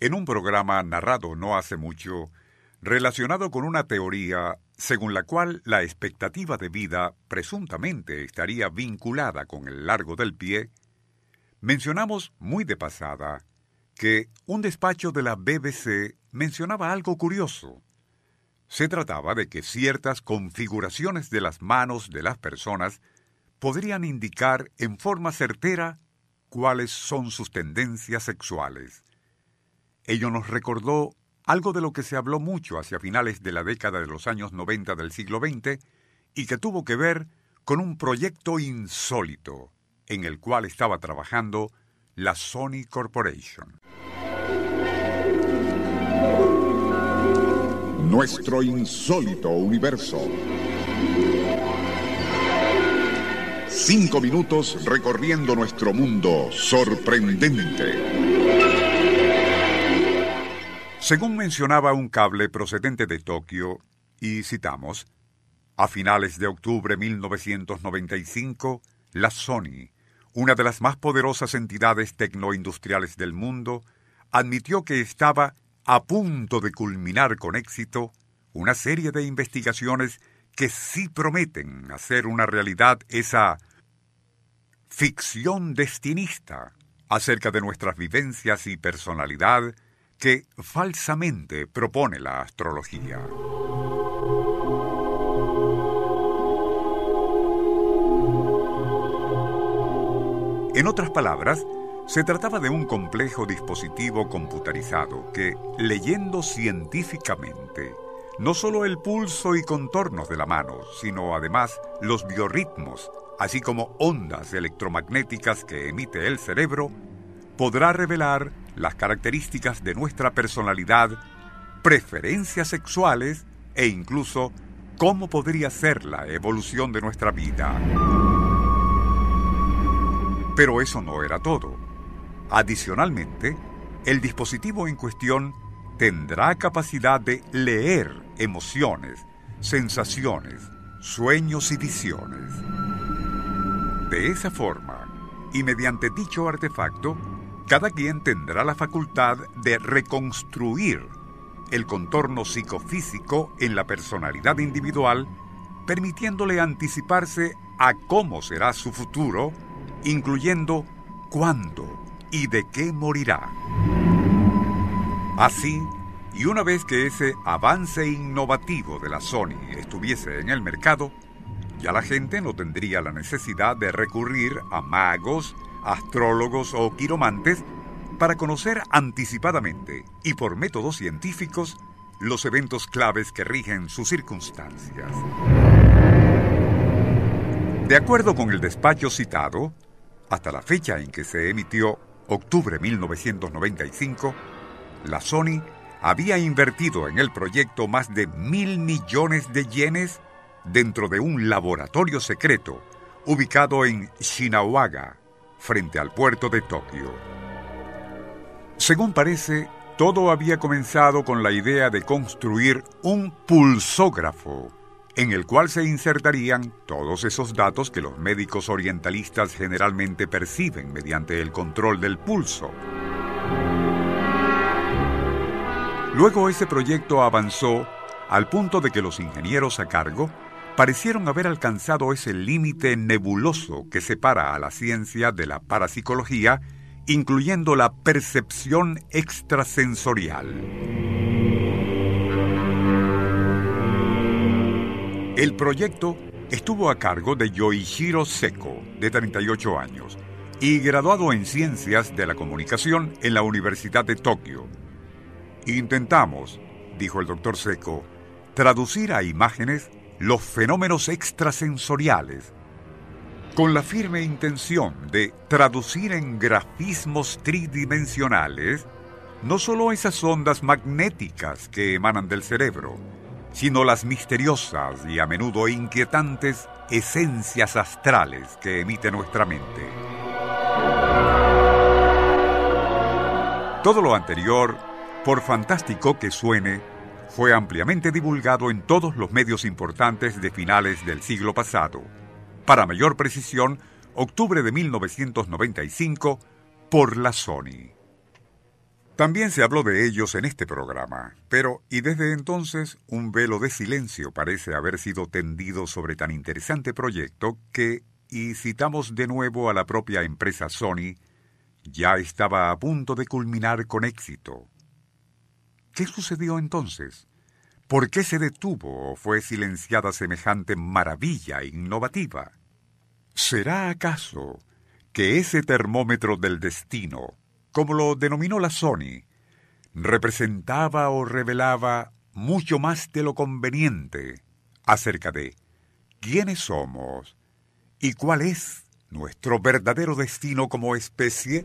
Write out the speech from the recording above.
en un programa narrado no hace mucho, relacionado con una teoría según la cual la expectativa de vida presuntamente estaría vinculada con el largo del pie, mencionamos muy de pasada que un despacho de la BBC mencionaba algo curioso. Se trataba de que ciertas configuraciones de las manos de las personas podrían indicar en forma certera cuáles son sus tendencias sexuales. Ello nos recordó algo de lo que se habló mucho hacia finales de la década de los años 90 del siglo XX y que tuvo que ver con un proyecto insólito en el cual estaba trabajando la Sony Corporation. Nuestro insólito universo. Cinco minutos recorriendo nuestro mundo sorprendente. Según mencionaba un cable procedente de Tokio, y citamos, a finales de octubre de 1995, la Sony, una de las más poderosas entidades tecnoindustriales del mundo, admitió que estaba a punto de culminar con éxito una serie de investigaciones que sí prometen hacer una realidad esa ficción destinista acerca de nuestras vivencias y personalidad que falsamente propone la astrología. En otras palabras, se trataba de un complejo dispositivo computarizado que, leyendo científicamente, no solo el pulso y contornos de la mano, sino además los biorritmos, así como ondas electromagnéticas que emite el cerebro, podrá revelar las características de nuestra personalidad, preferencias sexuales e incluso cómo podría ser la evolución de nuestra vida. Pero eso no era todo. Adicionalmente, el dispositivo en cuestión tendrá capacidad de leer emociones, sensaciones, sueños y visiones. De esa forma, y mediante dicho artefacto, cada quien tendrá la facultad de reconstruir el contorno psicofísico en la personalidad individual, permitiéndole anticiparse a cómo será su futuro, incluyendo cuándo y de qué morirá. Así, y una vez que ese avance innovativo de la Sony estuviese en el mercado, ya la gente no tendría la necesidad de recurrir a magos, astrólogos o quiromantes para conocer anticipadamente y por métodos científicos los eventos claves que rigen sus circunstancias. De acuerdo con el despacho citado, hasta la fecha en que se emitió, octubre 1995, la Sony había invertido en el proyecto más de mil millones de yenes dentro de un laboratorio secreto ubicado en Shinawaga, frente al puerto de Tokio. Según parece, todo había comenzado con la idea de construir un pulsógrafo, en el cual se insertarían todos esos datos que los médicos orientalistas generalmente perciben mediante el control del pulso. Luego ese proyecto avanzó al punto de que los ingenieros a cargo parecieron haber alcanzado ese límite nebuloso que separa a la ciencia de la parapsicología, incluyendo la percepción extrasensorial. El proyecto estuvo a cargo de Yoichiro Seko, de 38 años, y graduado en Ciencias de la Comunicación en la Universidad de Tokio. Intentamos, dijo el doctor Seko, traducir a imágenes los fenómenos extrasensoriales, con la firme intención de traducir en grafismos tridimensionales no solo esas ondas magnéticas que emanan del cerebro, sino las misteriosas y a menudo inquietantes esencias astrales que emite nuestra mente. Todo lo anterior, por fantástico que suene, fue ampliamente divulgado en todos los medios importantes de finales del siglo pasado. Para mayor precisión, octubre de 1995, por la Sony. También se habló de ellos en este programa, pero y desde entonces un velo de silencio parece haber sido tendido sobre tan interesante proyecto que, y citamos de nuevo a la propia empresa Sony, ya estaba a punto de culminar con éxito. ¿Qué sucedió entonces? ¿Por qué se detuvo o fue silenciada semejante maravilla innovativa? ¿Será acaso que ese termómetro del destino, como lo denominó la Sony, representaba o revelaba mucho más de lo conveniente acerca de quiénes somos y cuál es nuestro verdadero destino como especie?